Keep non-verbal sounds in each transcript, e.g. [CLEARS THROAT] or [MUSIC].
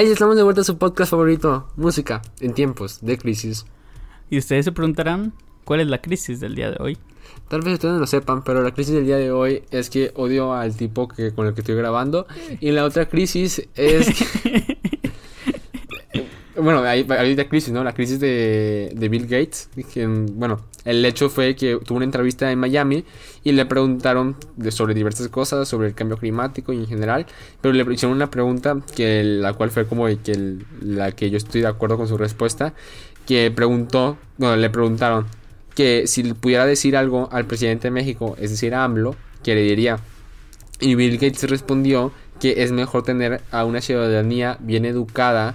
Hey, estamos de vuelta a su podcast favorito, música en tiempos de crisis. Y ustedes se preguntarán, ¿cuál es la crisis del día de hoy? Tal vez ustedes no lo sepan, pero la crisis del día de hoy es que odio al tipo que con el que estoy grabando. Y la otra crisis es que... [LAUGHS] bueno, hay, hay otra crisis, ¿no? La crisis de, de Bill Gates. Que, bueno, el hecho fue que tuvo una entrevista en Miami y le preguntaron de, sobre diversas cosas, sobre el cambio climático y en general. Pero le hicieron una pregunta que la cual fue como que el, la que yo estoy de acuerdo con su respuesta. Que preguntó, bueno, le preguntaron que si pudiera decir algo al presidente de México, es decir, a AMLO, que le diría. Y Bill Gates respondió que es mejor tener a una ciudadanía bien educada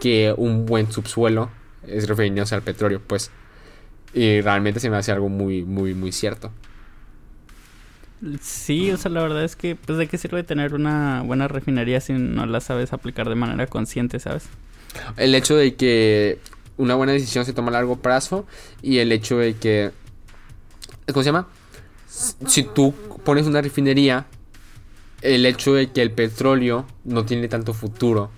que un buen subsuelo, es refiriéndose al petróleo, pues. Y realmente se me hace algo muy, muy, muy cierto. Sí, o sea, la verdad es que, pues, ¿de qué sirve tener una buena refinería si no la sabes aplicar de manera consciente, sabes? El hecho de que una buena decisión se toma a largo plazo y el hecho de que, ¿cómo se llama? Si tú pones una refinería, el hecho de que el petróleo no tiene tanto futuro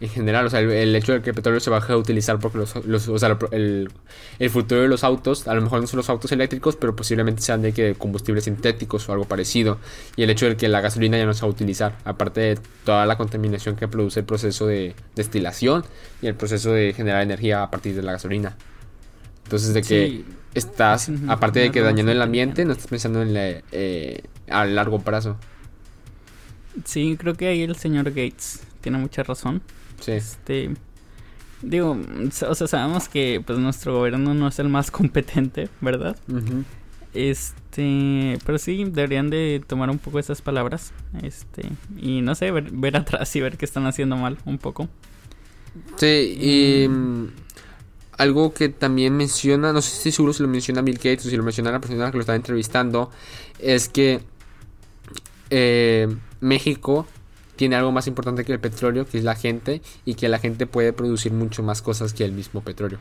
en general, o sea, el, hecho de que el petróleo se baje a utilizar porque los, los o sea, el, el, futuro de los autos, a lo mejor no son los autos eléctricos, pero posiblemente sean de que combustibles sintéticos o algo parecido. Y el hecho de que la gasolina ya no se va a utilizar, aparte de toda la contaminación que produce el proceso de destilación y el proceso de generar energía a partir de la gasolina. Entonces, de que estás, aparte de que dañando el ambiente, no estás pensando en la, eh, a largo plazo. Sí, creo que ahí el señor Gates tiene mucha razón. Sí. Este, digo, o sea, sabemos que pues nuestro gobierno no es el más [LAUGHS] competente, ¿verdad? Este, pero sí deberían de tomar un poco esas palabras, este, y no sé, ver, atrás y ver qué están haciendo mal un poco. Sí, y mm, algo que también menciona, no sé si seguro si lo menciona Bill Gates o si lo menciona la persona que lo está entrevistando, es que eh, México tiene algo más importante que el petróleo, que es la gente, y que la gente puede producir mucho más cosas que el mismo petróleo.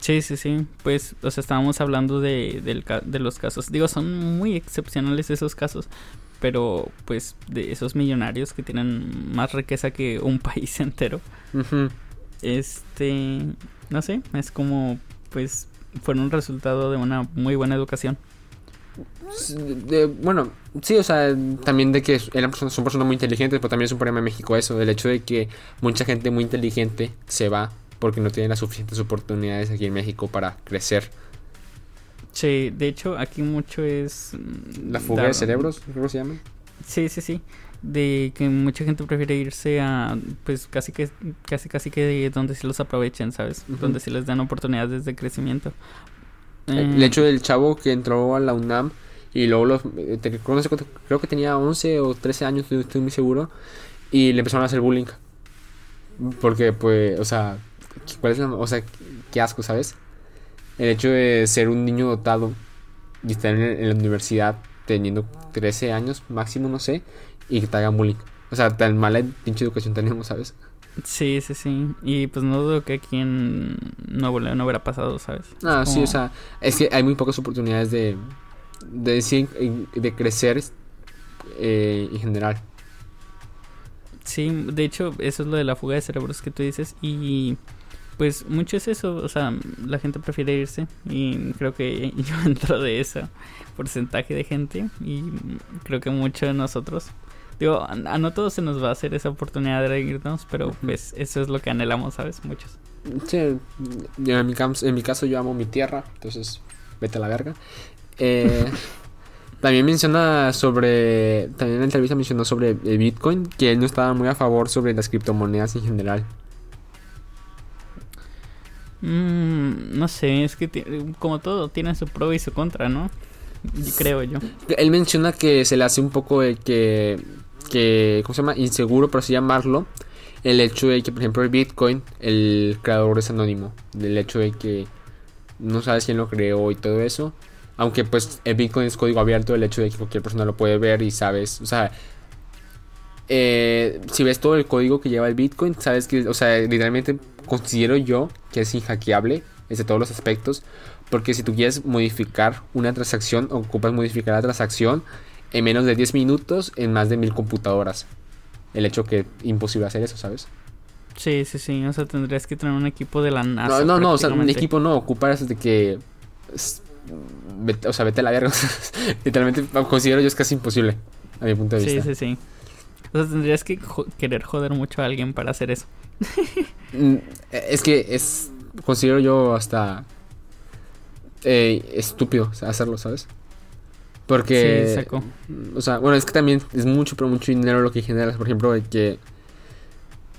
Sí, sí, sí. Pues, o sea, estábamos hablando de, de los casos. Digo, son muy excepcionales esos casos. Pero, pues, de esos millonarios que tienen más riqueza que un [LAUGHS] país entero. Este, no sé, es como, pues, fue un resultado de una muy buena educación bueno, sí, o sea, también de que eran personas, son personas muy inteligentes, pero también es un problema en México eso, el hecho de que mucha gente muy inteligente se va porque no tiene las suficientes oportunidades aquí en México para crecer. Sí, de hecho, aquí mucho es... Mm, ¿La fuga de cerebros? ¿Cómo se llama? Sí, sí, sí. De que mucha gente prefiere irse a, pues, casi que, casi, casi que de donde se los aprovechen, ¿sabes? Donde se les dan oportunidades de crecimiento. El hecho del chavo que entró a la UNAM y luego los, eh, creo que tenía 11 o 13 años, estoy muy seguro, y le empezaron a hacer bullying. Porque, pues, o sea, ¿cuál es o sea, qué asco, ¿sabes? El hecho de ser un niño dotado y estar en, la universidad teniendo 13 años máximo, no sé, y que te hagan bullying. O sea, tan mala pinche educación tenemos, ¿sabes? Sí, sí, sí. Y pues no dudo que aquí en Nuevo León no hubiera pasado, ¿sabes? Ah, sí, o sea, es que hay muy pocas oportunidades de, de, de crecer eh, en general. Sí, de hecho, eso es lo de la fuga de cerebros que tú dices. Y pues mucho es eso, o sea, la gente prefiere irse. Y creo que [LAUGHS] yo entro de ese porcentaje de gente. Y creo que muchos de nosotros Digo, a, no todos se nos va a hacer esa oportunidad de irnos, pero pues eso es lo que anhelamos, ¿sabes? Muchos. Sí, en mi, en mi caso yo amo mi tierra, entonces vete a la verga. Eh, [LAUGHS] también menciona sobre, también en la entrevista mencionó sobre Bitcoin, que él no estaba muy a favor sobre las criptomonedas en general. Mm, no sé, es que como todo tiene su pro y su contra, ¿no? Creo yo. Él menciona que se le hace un poco de que que, ¿cómo se llama? Inseguro, por así llamarlo, el hecho de que, por ejemplo, el Bitcoin, el creador es anónimo, del hecho de que no sabes quién lo creó y todo eso. Aunque pues el Bitcoin es código abierto, el hecho de que cualquier persona lo puede ver y sabes, o sea, eh, si ves todo el código que lleva el Bitcoin, sabes que, o sea, literalmente considero yo que es inhackeable desde todos los aspectos. Porque si tú quieres modificar una transacción, ocupas modificar la transacción en menos de 10 minutos en más de mil computadoras. el hecho que imposible hacer eso, ¿sabes? Sí, sí, sí. O sea, tendrías que tener un equipo de la NASA. No, no, no, o sea, un equipo no, ocupar eso de que. o sea, vete a la verga. [LAUGHS] Literalmente considero yo es casi imposible, a mi punto de Sí, vista. sí, sí. O sea, tendrías que jo- querer joder mucho a alguien para hacer eso. [LAUGHS] Mm, Es que es. Considero yo hasta. eh, estúpido hacerlo, ¿sabes? Porque. Sí. O sea, bueno, es que también es mucho, pero mucho dinero lo que generas. Por ejemplo, de que.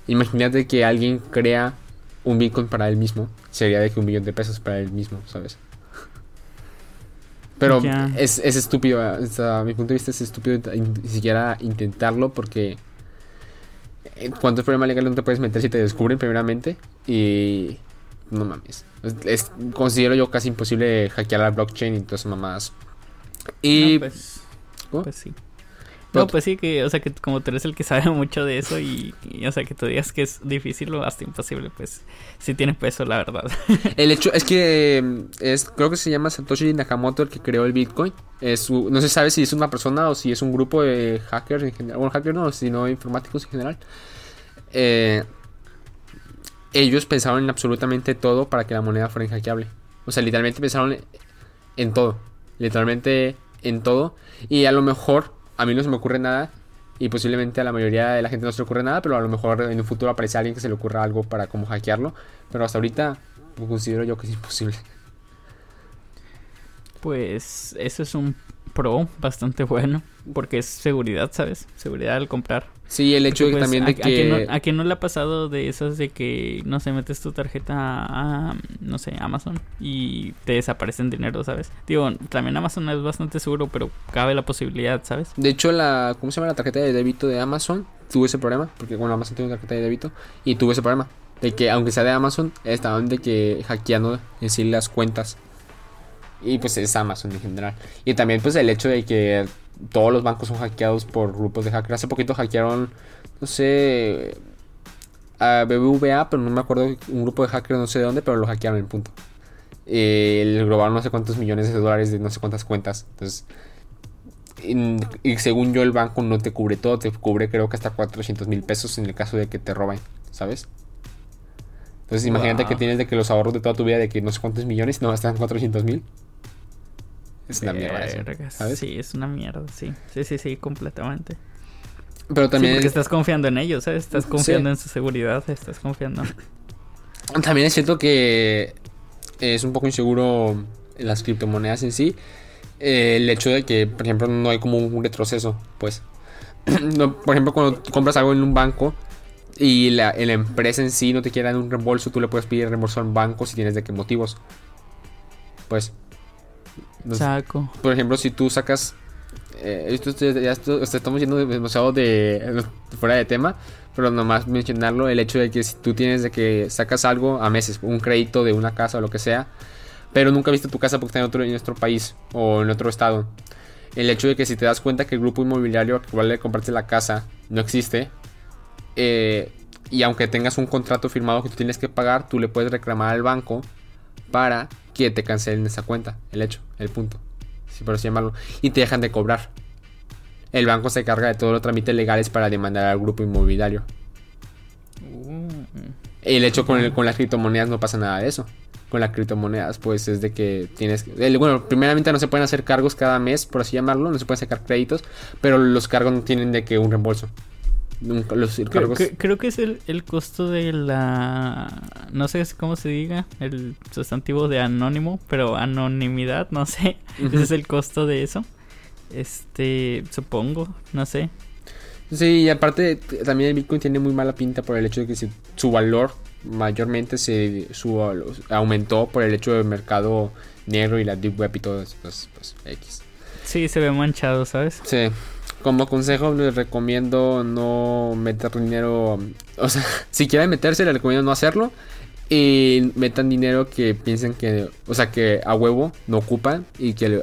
Imagínate que alguien crea un Bitcoin para él mismo. Sería de que un millón de pesos para él mismo, ¿sabes? Pero es, es estúpido. A mi punto de vista es estúpido ni siquiera intentarlo porque. eh, ¿Cuántos problemas legales no te puedes meter si te descubren primeramente? Y. No mames. Es, es- considero yo casi imposible hackear la blockchain y todas esas mamadas. Y. No, pues, ¿Cómo? pues sí. No, pues sí, que, o sea, que como tú eres el que sabe [LAUGHS] mucho de eso y, y, o sea, que tú digas que es difícil o hasta imposible, pues sí tiene peso, la verdad. [LAUGHS] El hecho es que mm, es, creo que se llama Satoshi Nakamoto el que creó el Bitcoin. Es no se sabe si es una persona o si es un grupo de hackers en general. Bueno, hackers no, sino informáticos en general. Eh, ellos pensaron en absolutamente todo para que la moneda fuera inhackeable. O sea, literalmente pensaron en todo. Literalmente en todo. Y a lo mejor a mí no se me ocurre nada. Y posiblemente a la mayoría de la gente no se le ocurre nada. Pero a lo mejor en un futuro aparece alguien que se le ocurra algo para cómo hackearlo. Pero hasta ahorita pues, considero yo que es imposible. Pues eso es un pro bastante bueno, porque es seguridad, ¿sabes? Seguridad al comprar. Sí, el hecho de que pues, también a, de a quién que... no, a quién no le ha pasado de esas de que, no sé, metes tu tarjeta a, no sé, Amazon y te desaparecen dinero, ¿sabes? Digo, también Amazon es bastante seguro, pero cabe la posibilidad, ¿sabes? De hecho, la... ¿Cómo se llama la tarjeta de débito de Amazon? Tuve ese problema. Porque, bueno, Amazon tiene una tarjeta de débito. Y tuve ese problema. De que, aunque sea de Amazon, estaban de que hackeando en sí las cuentas. Y pues es Amazon en general. Y también pues el hecho de que todos los bancos son hackeados por grupos de hackers. Hace poquito hackearon, no sé, a BBVA, pero no me acuerdo un grupo de hackers no sé de dónde, pero lo hackearon en punto. Eh, le robaron no sé cuántos millones de dólares de no sé cuántas cuentas. Entonces, y, y según yo el banco no te cubre todo, te cubre creo que hasta 400 mil pesos en el caso de que te roben, ¿sabes? Entonces imagínate Wow. que tienes de que los ahorros de toda tu vida de que no sé cuántos millones, no, están 400 mil. Es una mierda eso, Vergas, ¿sabes? Sí, es una mierda, sí. Sí, sí, sí, completamente. Pero Sí, también, porque estás confiando en ellos, ¿sabes? Estás Sí. confiando en su seguridad, estás confiando. [CLEARS THROAT] también es cierto que es un poco inseguro las criptomonedas en sí. Eh, el hecho de que, por ejemplo, no hay como un retroceso, pues. [CLEARS THROAT] No, por ejemplo, cuando compras algo en un banco y la, la empresa en sí no te quiere dar un reembolso, tú le puedes pedir reembolso al banco si tienes de qué motivos. Pues. Saco. por ejemplo, si tú sacas. eh, esto, esto- ya esto- esto estamos yendo demasiado de fuera de tema, pero nomás mencionarlo: el hecho de que si tú tienes de que sacas algo a meses, un crédito de una casa o lo que sea, pero nunca viste tu casa porque está en otro, en otro país o en otro estado. El hecho de que si te das cuenta que el grupo inmobiliario al cual le compraste la casa no existe, eh, y aunque tengas un contrato firmado que tú tienes que pagar, tú le puedes reclamar al banco para que te cancelen esa cuenta, el hecho, el punto, si por así llamarlo, y te dejan de cobrar. El banco se carga de todos los trámites legales para demandar al grupo inmobiliario. Uh, El hecho con, el- con las criptomonedas no pasa nada de eso. Con las criptomonedas, pues es de que tienes. el- bueno, primeramente no se pueden hacer cargos cada mes, por así llamarlo. No se pueden sacar créditos. Pero los cargos no tienen de que un reembolso. Los creo, creo que es el, el costo de la... No sé cómo se diga, el sustantivo de anónimo, pero anonimidad, no sé. Ese es el costo de eso. Este, supongo, no sé. Sí, y aparte también el Bitcoin tiene muy mala pinta por el hecho de que se- su valor mayormente se su, aumentó por el hecho del mercado negro y la deep web y todo eso. Pues, pues, X. Sí, se ve manchado, ¿sabes? Sí. Como consejo les recomiendo no meter dinero, o sea, [LAUGHS] si quieren meterse les recomiendo no hacerlo y metan dinero que piensen que, o sea, que a huevo no ocupan y que le-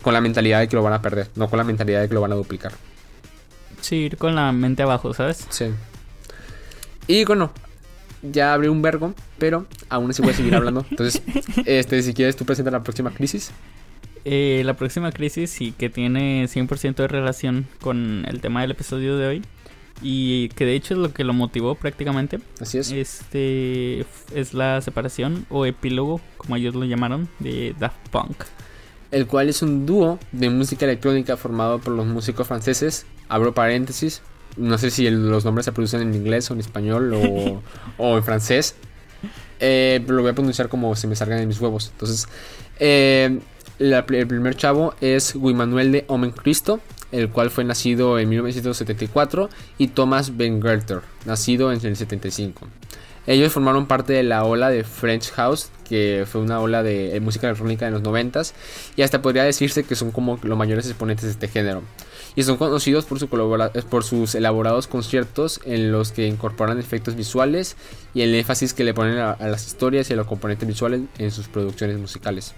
con la mentalidad de que lo van a perder, no con la mentalidad de que lo van a duplicar. Sí, ir con la mente abajo, ¿sabes? Sí. Y bueno, ya abrí un vergo, pero aún así voy a seguir hablando. [LAUGHS] Entonces, este, si quieres tú presenta la próxima crisis. Eh, la próxima crisis y que tiene 100% de relación con el tema del episodio de hoy y que de hecho es lo que lo motivó prácticamente. Así es. Este es la separación o epílogo, como ellos lo llamaron, de Daft Punk. El cual es un dúo de música electrónica formado por los músicos franceses, abro paréntesis, no sé si los nombres se producen en inglés o en español o, [LAUGHS] o en francés, eh, lo voy a pronunciar como se me salgan de mis huevos. Entonces, eh, el primer chavo es Guy Manuel de Omen Cristo, el cual fue nacido en 1974, y Thomas Ben Gerter, nacido en el 75. Ellos formaron parte de la ola de French House, que fue una ola de música electrónica de los 90 y hasta podría decirse que son como los mayores exponentes de este género. Y son conocidos por, su por sus elaborados conciertos en los que incorporan efectos visuales y el énfasis que le ponen a, a las historias y a los componentes visuales en sus producciones musicales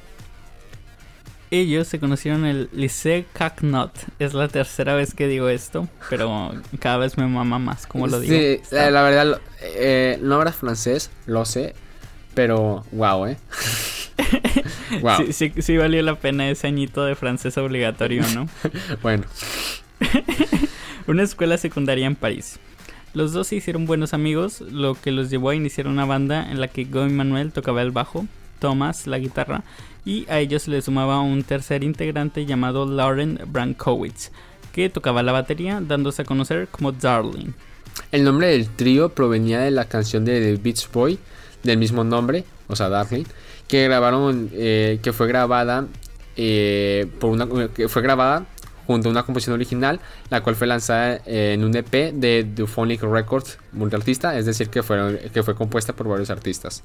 ellos se conocieron en el Lycée Cacnot. Es la tercera vez que digo esto, pero cada vez me mama más como lo digo. Sí, la, verdad, eh, no hablas francés, lo sé, pero wow, ¿eh? [LAUGHS] wow. Sí, sí, sí, valió la pena ese añito de francés obligatorio, ¿no? [LAUGHS] bueno. [LAUGHS] una escuela secundaria en París. Los dos se hicieron buenos amigos, lo que los llevó a iniciar una banda en la que Goy Manuel tocaba el bajo, Thomas la guitarra y a ellos se le sumaba un tercer integrante llamado Lauren Brankowitz, que tocaba la batería, dándose a conocer como Darling. El nombre del trío provenía de la canción de The Beach Boy del mismo nombre, o sea, Darling, que grabaron, eh, que fue grabada eh, por una, que fue grabada junto a una composición original, la cual fue lanzada en un EP de Duphonic Records multiartista, es decir, que, fueron, que fue compuesta por varios artistas.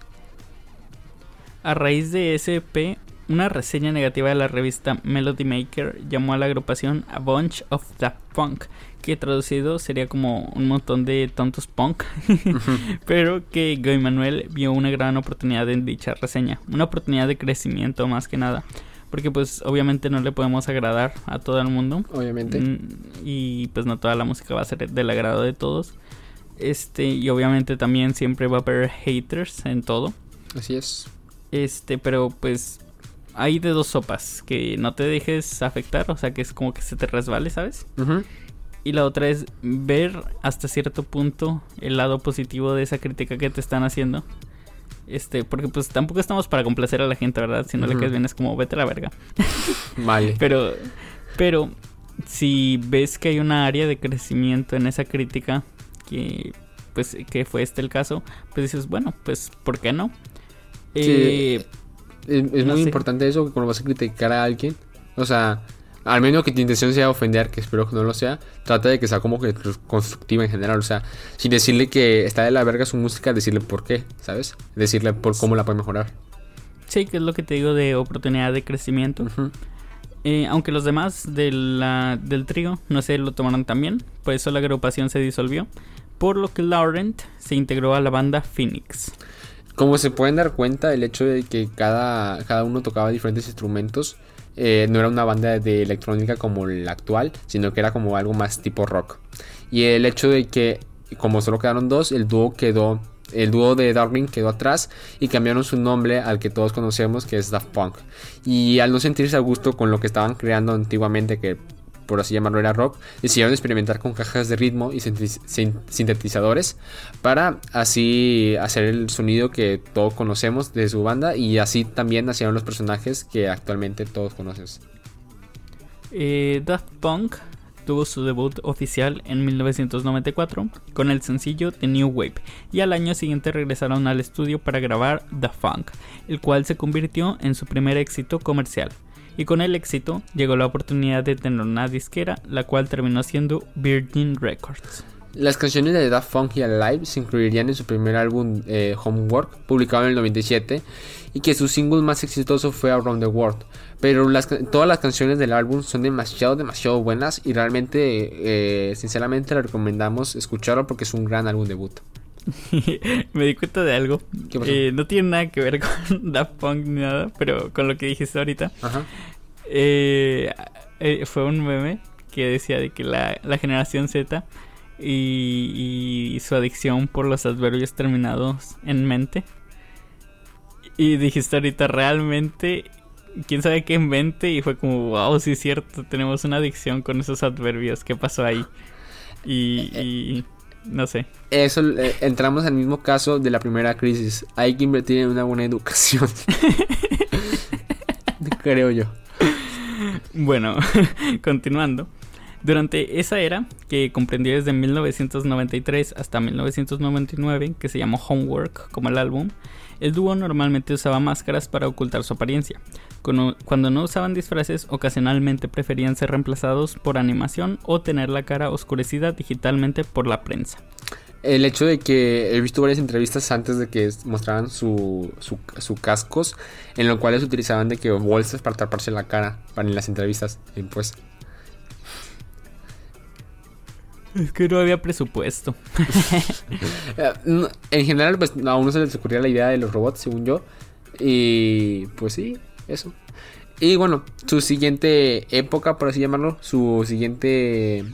A raíz de ese EP, una reseña negativa de la revista Melody Maker llamó a la agrupación A Bunch of the Punk, que traducido sería como un montón de tontos punk, [LAUGHS] pero que Guy Manuel vio una gran oportunidad en dicha reseña, una oportunidad de crecimiento más que nada. Porque pues obviamente no le podemos agradar a todo el mundo. Obviamente. Mm, y pues no toda la música va a ser del agrado de todos. Este, y obviamente también siempre va a haber haters en todo. Así es. Este, pero pues hay de dos sopas, que no te dejes afectar, o sea, que es como que se te resbale, ¿sabes? Y la otra es ver hasta cierto punto el lado positivo de esa crítica que te están haciendo. Este, porque pues tampoco estamos para complacer a la gente, ¿verdad? Si no le quedas bien es como vete a la verga. [LAUGHS] Vale. pero, pero si ves que hay una área de crecimiento en esa crítica, que pues que fue este el caso, pues dices, bueno, pues ¿por qué no? Eh, es, muy importante eso, que cuando vas a criticar a alguien, o sea, al menos que tu intención sea ofender, que espero que no lo sea, trata de que sea como que constructiva en general, o sea, sin decirle que está de la verga su música, decirle por qué, ¿sabes? Decirle por cómo la puede mejorar. Sí, que es lo que te digo de oportunidad de crecimiento. Eh, aunque los demás de la, del trío no sé, lo tomaron también, por eso la agrupación se disolvió, por lo que Laurent se integró a la banda Phoenix. Como se pueden dar cuenta, el hecho de que cada, cada uno tocaba diferentes instrumentos eh, no era una banda de electrónica como la actual, sino que era como algo más tipo rock. Y el hecho de que, como solo quedaron dos, el dúo quedó. El dúo de Darwin quedó atrás y cambiaron su nombre al que todos conocemos, que es Daft Punk. Y al no sentirse a gusto con lo que estaban creando antiguamente, que por así llamarlo era rock, decidieron experimentar con cajas de ritmo y sintetizadores para así hacer el sonido que todos conocemos de su banda y así también nacieron los personajes que actualmente todos conoces. Eh, Daft Punk tuvo su debut oficial en 1994 con el sencillo The New Wave y al año siguiente regresaron al estudio para grabar The Funk, el cual se convirtió en su primer éxito comercial y con el éxito llegó la oportunidad de tener una disquera, la cual terminó siendo Virgin Records. Las canciones de Daft Punk y Alive se incluirían en su primer álbum eh, Homework, publicado en el 97, y que su single más exitoso fue Around the World. Pero todas las canciones del álbum son demasiado, demasiado buenas y realmente, eh, sinceramente, le recomendamos escucharlo porque es un gran álbum debut. [LAUGHS] Me di cuenta de algo. Eh, no tiene nada que ver [LAUGHS] con Daft Punk ni nada, pero con lo que dijiste ahorita. Eh, eh, fue un meme que decía de que la, generación Z y, su adicción por los adverbios terminados en mente. Y dijiste ahorita realmente, quién sabe qué en mente, y fue como, wow, sí es cierto, tenemos una adicción con esos adverbios, ¿qué pasó ahí? Y, y no sé. Eso, eh, entramos al mismo caso de la primera crisis. Hay que invertir en una buena educación. [LAUGHS] Creo yo. Bueno, [LAUGHS] continuando. Durante esa era, que comprendió desde 1993 hasta 1999, que se llamó Homework como el álbum, el dúo normalmente usaba máscaras para ocultar su apariencia. Cuando no usaban disfraces, ocasionalmente preferían ser reemplazados por animación o tener la cara oscurecida digitalmente por la prensa. El hecho de que he visto varias entrevistas antes de que mostraran su, su, cascos, en los cuales utilizaban de que bolsas para taparse la cara para en las entrevistas, pues Es que no había presupuesto. [LAUGHS] Eh, en general, pues a uno se les ocurría la idea de los robots, según yo. Y pues sí, eso. Y bueno, su siguiente época, por así llamarlo, su siguiente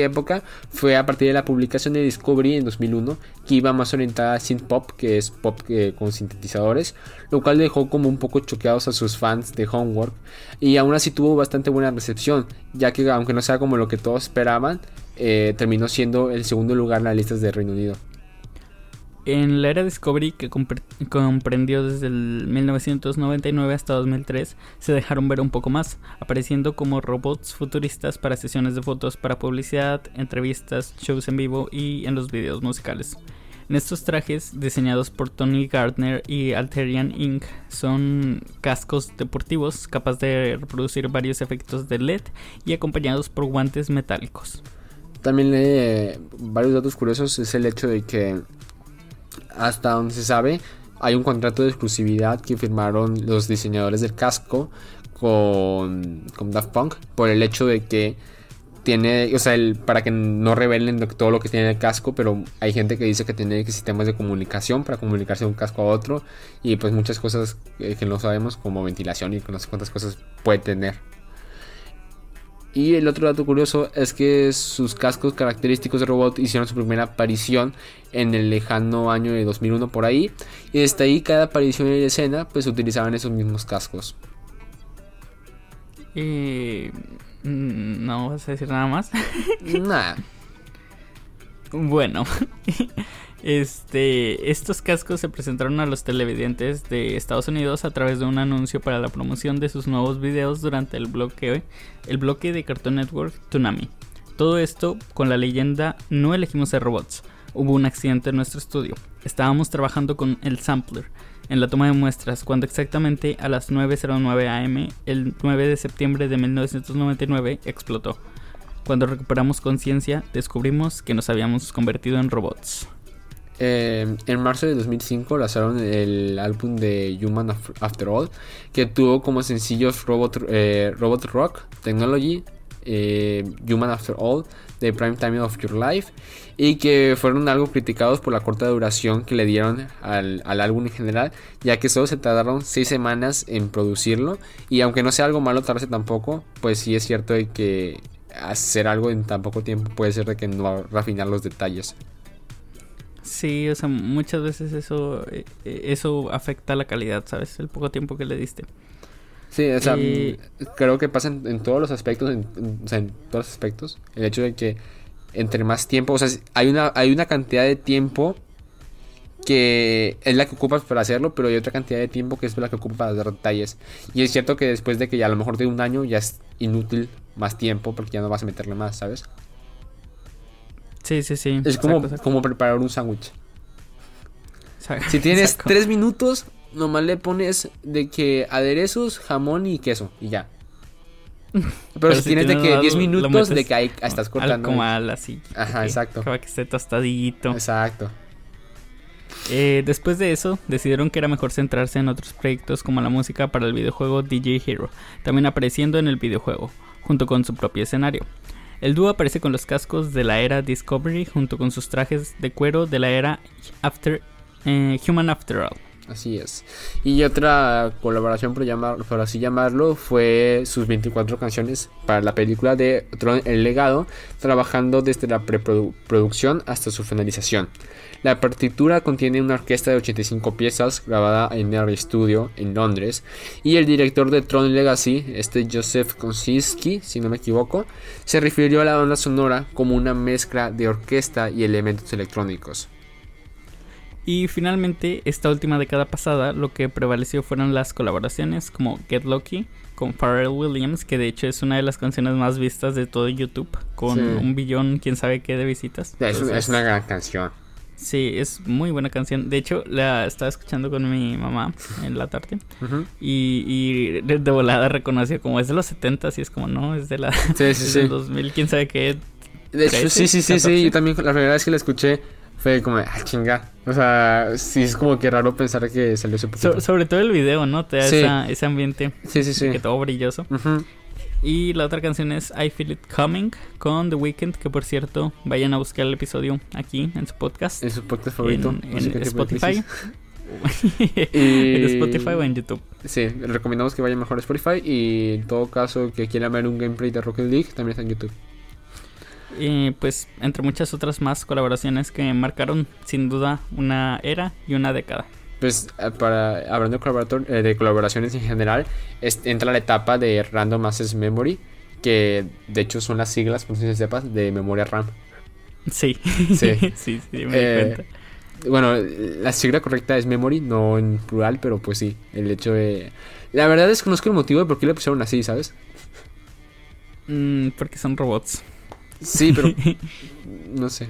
época fue a partir de la publicación de Discovery en 2001, que iba más orientada a synth pop, que es pop con sintetizadores, lo cual dejó como un poco choqueados a sus fans de Homework, y aún así tuvo bastante buena recepción, ya que aunque no sea como lo que todos esperaban, eh, terminó siendo el segundo lugar en las listas de Reino Unido. En la era Discovery, que comprendió desde el 1999 hasta 2003, se dejaron ver un poco más, apareciendo como robots futuristas para sesiones de fotos para publicidad, entrevistas, shows en vivo y en los videos musicales. En estos trajes, diseñados por Tony Gardner y Alterian Inc., son cascos deportivos capaces de reproducir varios efectos de LED y acompañados por guantes metálicos. También eh, varios datos curiosos es el hecho de que hasta donde se sabe hay un contrato de exclusividad que firmaron los diseñadores del casco con, Daft Punk por el hecho de que tiene, o sea, el, para que no revelen todo lo que tiene el casco, pero hay gente que dice que tiene sistemas de comunicación para comunicarse de un casco a otro y pues muchas cosas que no sabemos como ventilación y no sé cuántas cosas puede tener. Y el otro dato curioso es que sus cascos característicos de robot hicieron su primera aparición en el lejano año de 2001 por ahí. Y desde ahí cada aparición en la escena pues utilizaban esos mismos cascos. Y... Mm, no vas a decir nada más. Nada. [LAUGHS] bueno. [LAUGHS] Este, estos cascos se presentaron a los televidentes de Estados Unidos a través de un anuncio para la promoción de sus nuevos videos durante el bloque, el bloque de Cartoon Network Tsunami. Todo esto con la leyenda No elegimos ser robots. Hubo un accidente en nuestro estudio. Estábamos trabajando con el sampler en la toma de muestras cuando exactamente a las 9.09 am el 9 de septiembre de 1999 explotó. Cuando recuperamos conciencia descubrimos que nos habíamos convertido en robots. Eh, en marzo de 2005 lanzaron el álbum de Human After All, que tuvo como sencillos Robot, eh, Robot Rock, Technology, eh, Human After All, The Prime Time of Your Life, y que fueron algo criticados por la corta duración que le dieron al, al álbum en general, ya que solo se tardaron 6 semanas en producirlo, y aunque no sea algo malo tardarse tampoco, pues sí es cierto de que hacer algo en tan poco tiempo puede ser de que no refinar los detalles. Sí, o sea, muchas veces eso, eh, eso afecta la calidad, ¿sabes? El poco tiempo que le diste. Sí, o sea, creo que pasa en, todos los aspectos, en, o sea, en todos los aspectos. El hecho de que entre más tiempo, o sea, hay una, hay una cantidad de tiempo que es la que ocupas para hacerlo, pero hay otra cantidad de tiempo que es la que ocupas para dar detalles. Y es cierto que después de que ya a lo mejor de un año ya es inútil más tiempo porque ya no vas a meterle más, ¿sabes? Sí, sí, sí. Es como, como preparar un sándwich. Si tienes tres minutos, nomás le pones de que aderezos, jamón y queso y ya. [LAUGHS] Pero, si, tienes de que 10 minutos de que ahí estás cortando. Al así. Ajá, exacto. Para que esté tostadito. Exacto. Eh, después de eso, decidieron que era mejor centrarse en otros proyectos como la música para el videojuego DJ Hero, también apareciendo en el videojuego, junto con su propio escenario. El dúo aparece con los cascos de la era Discovery junto con sus trajes de cuero de la era After, eh, Human After All. Así es. Y otra colaboración, por, por así llamarlo, fue sus 24 canciones para la película de Tron El Legado, trabajando desde la preproducción hasta su finalización. La partitura contiene una orquesta de 85 piezas grabada en R Studio en Londres y el director de Tron Legacy, este Joseph Kosinski, si no me equivoco, se refirió a la banda sonora como una mezcla de orquesta y elementos electrónicos. Y finalmente, esta última década pasada, lo que prevaleció fueron las colaboraciones como Get Lucky con Pharrell Williams, que de hecho es una de las canciones más vistas de todo YouTube, con Sí. un billón, quién sabe qué de visitas. Es, Entonces, es una gran canción. Sí, es muy buena canción. De hecho, la estaba escuchando con mi mamá en la tarde y, y de, volada reconoció como es de los 70 y es como no, es de la Sí, sí, es sí. del 2000, quién sabe qué. De hecho, 13, sí, sí, sí, sí. 14. Yo también la primera vez que la escuché fue como, ah, chinga. O sea, sí es como que raro pensar que salió ese poquito. So- sobre todo el video, ¿no? Te da esa- ese ambiente sí, sí, sí. que todo brilloso. Ujú. Y la otra canción es I Feel It Coming con The Weeknd, que por cierto, vayan a buscar el episodio aquí en su podcast. Es su podcast favorito. en, en en Spotify. [LAUGHS] en Spotify o en YouTube. Sí, recomendamos que vayan mejor a Spotify. Y en todo caso, que quieran ver un gameplay de Rocket League, también está en YouTube. Y pues entre muchas otras más colaboraciones que marcaron sin duda una era y una década. Pues eh, para hablando de, eh, de colaboraciones en general, es- entra la etapa de Random Access Memory, que de hecho son las siglas, por si se sepas, de memoria RAM. Sí, Sí. [LAUGHS] sí, sí, me Eh, di cuenta. Bueno, la sigla correcta es memory, no en plural, pero pues sí, el hecho de... La verdad es que no el motivo de por qué le pusieron así, ¿sabes? Mm, porque son robots. Sí, pero [LAUGHS] no sé.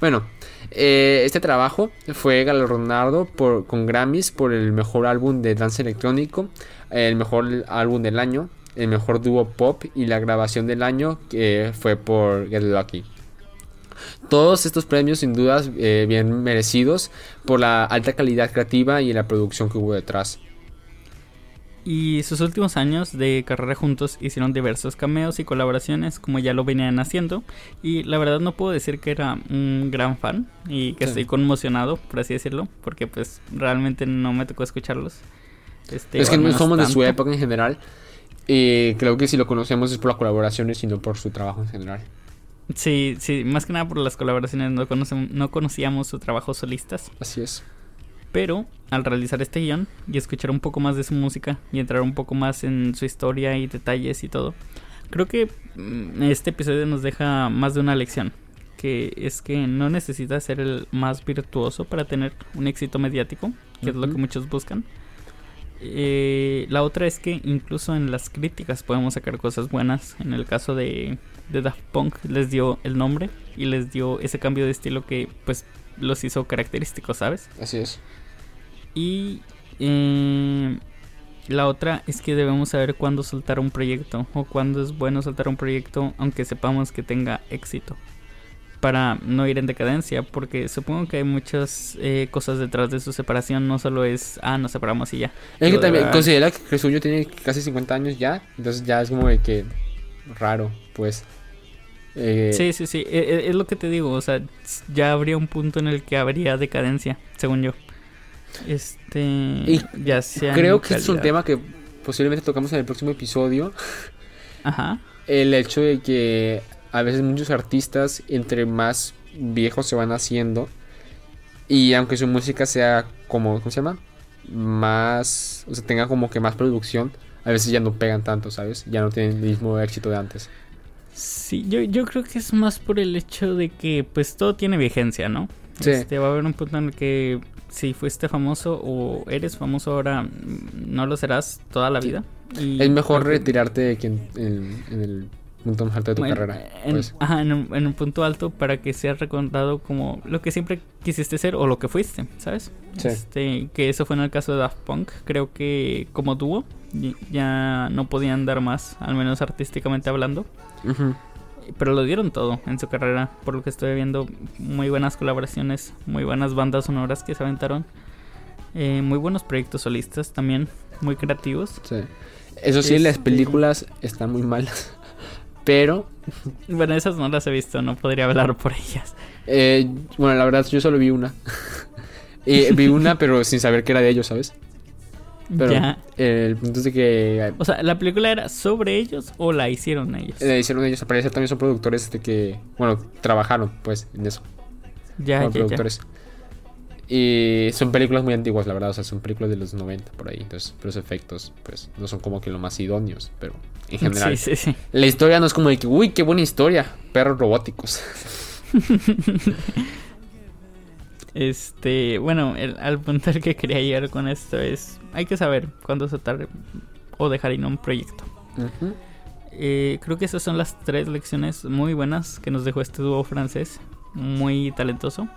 Bueno, eh, este trabajo fue galardonado por, con Grammys por el mejor álbum de dance electrónico, el mejor álbum del año, el mejor dúo pop y la grabación del año que fue por Get Lucky. Todos estos premios sin dudas eh, bien merecidos por la alta calidad creativa y la producción que hubo detrás. Y sus últimos años de carrera juntos hicieron diversos cameos y colaboraciones como ya lo venían haciendo. Y la verdad no puedo decir que era un gran fan y que Sí. estoy conmocionado, por así decirlo, porque pues realmente no me tocó escucharlos. Este, es que no somos de su tanto. época en general. Y creo que si lo conocemos es por las colaboraciones y no por su trabajo en general. Sí, sí, más que nada por las colaboraciones no, conocem- no conocíamos su trabajo solistas. Así es. Pero al realizar este guion y escuchar un poco más de su música y entrar un poco más en su historia y detalles y todo, creo que mm, este episodio nos deja más de una lección. Que es que no necesitas ser el más virtuoso para tener un éxito mediático, que es lo que muchos buscan. Eh, la otra es que incluso en las críticas podemos sacar cosas buenas. En el caso de, de Daft Punk les dio el nombre y les dio ese cambio de estilo que pues los hizo característicos, ¿sabes? Así es. Y eh, la otra es que debemos saber cuándo soltar un proyecto o cuándo es bueno soltar un proyecto aunque sepamos que tenga éxito. Para no ir en decadencia, porque supongo que hay muchas eh, cosas detrás de su separación, no solo es, ah, nos separamos y ya. Es que también verdad- considera que el suyo tiene casi 50 años ya. Entonces ya es como de que raro, pues. Eh, Sí, sí, sí, e- e- es lo que te digo, o sea, ya habría un punto en el que habría decadencia, según yo. Este, Y ya sea en Creo que es un tema que posiblemente tocamos en el próximo episodio. Ajá. El hecho de que a veces muchos artistas, entre más viejos se van haciendo, y aunque su música sea como, ¿cómo se llama? Más, o sea, tenga como que más producción, a veces ya no pegan tanto, ¿sabes? Ya no tienen el mismo éxito de antes. Sí, yo, yo creo que es más por el hecho de que pues todo tiene vigencia, ¿no? Sí. Este, va a haber un punto en el que si fuiste famoso o eres famoso ahora, mm, no lo serás toda la vida. Y Es mejor retirarte de en, en- en el punto más alto de tu bueno, carrera. En, pues. ajá, en un, en un punto alto para que seas recordado como lo que siempre quisiste ser o lo que fuiste, ¿sabes? Sí. Este, que eso fue en el caso de Daft Punk. Creo que como dúo ya no podían dar más, al menos artísticamente hablando. Ujú. Pero lo dieron todo en su carrera, por lo que estoy viendo. Muy buenas colaboraciones, muy buenas bandas sonoras que se aventaron. eh, muy buenos proyectos solistas también, muy creativos. Sí. Eso sí, las Este- películas están muy malas. [LAUGHS] Pero, Bueno, esas no las he visto, no podría hablar por ellas. eh, bueno, la verdad, yo solo vi una. [LAUGHS] Eh, vi una, pero sin saber que era de ellos, ¿sabes? Pero ya. eh, el punto es de que O sea, ¿la película era sobre ellos o la hicieron ellos? eh, hicieron ellos, aparece también son productores de que, bueno, trabajaron pues en eso, ya, como ya, ya. productores. Y son películas muy antiguas, la verdad, o sea, son películas de los 90 por ahí. Entonces, los efectos, pues, no son como que lo más idóneos, pero en general. Sí, sí, sí. La historia no es como de que, uy, qué buena historia, perros robóticos. [LAUGHS] Este, bueno, el, al punto al que quería llegar con esto es, hay que saber cuándo soltar o dejar ir un proyecto. Eh, creo que esas son las tres lecciones muy buenas que nos dejó este dúo francés, muy talentoso.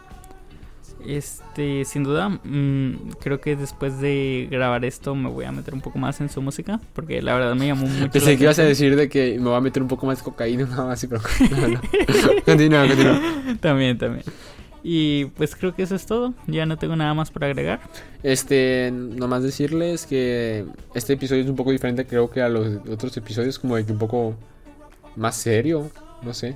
Este, sin duda, mm, creo que después de grabar esto me voy a meter un poco más en su música, porque la verdad me llamó mucho. Pensé que ibas a decir de que me voy a meter un poco más cocaína, [LAUGHS] nada más, pero [LAUGHS] no, no. Continúa, continúa. [LAUGHS] También, también. Y pues creo que eso es todo. Ya no tengo nada más por agregar. Este, nomás decirles que este episodio es un poco diferente, creo que a los otros episodios, como de que un poco más serio, no sé.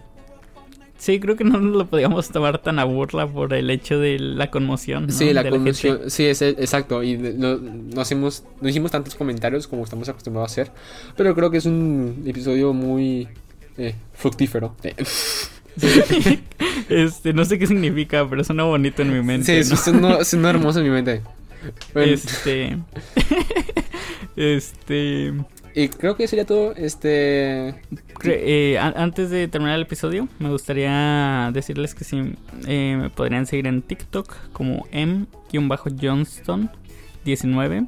Sí, creo que no nos lo podíamos tomar tan a burla por el hecho de la conmoción. ¿no? Sí, la de conmoción, sí, es, exacto, y no, no hacemos, no hicimos tantos comentarios como estamos acostumbrados a hacer, pero creo que es un episodio muy eh, fructífero. Eh, [LAUGHS] [LAUGHS] Este, no sé qué significa, pero suena bonito en mi mente. sí, ¿no? sonó hermoso en mi mente. Bueno, Este. [LAUGHS] este. Y creo que sería todo, este... eh, antes de terminar el episodio, me gustaría decirles que si eh, me podrían seguir en TikTok como m-johnston19.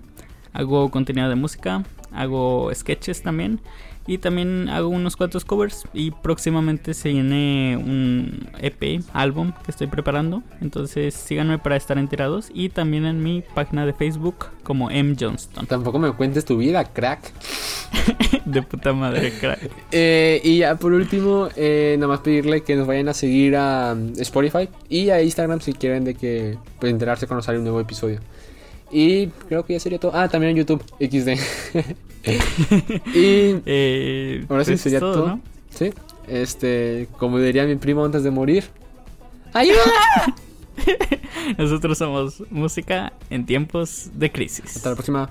Hago contenido de música, hago sketches también. Y también hago unos cuantos covers. Y próximamente se viene un EP, álbum que estoy preparando. Entonces síganme para estar enterados. Y también en mi página de Facebook como M. Johnston. [LAUGHS] Tampoco me cuentes tu vida, crack. De puta madre, crack. [LAUGHS] Eh, y ya por último, eh, nada más pedirle que nos vayan a seguir a um, Spotify y a Instagram si quieren de que pues, enterarse cuando sale un nuevo episodio. Y creo que ya sería todo. Ah, también en YouTube, XD. [LAUGHS] [LAUGHS] y Eh, ahora sí pues sería es todo. ¿no? Sí, este, como diría mi primo antes de morir. ¡Ayuda! [LAUGHS] Nosotros somos música en tiempos de crisis. Hasta la próxima.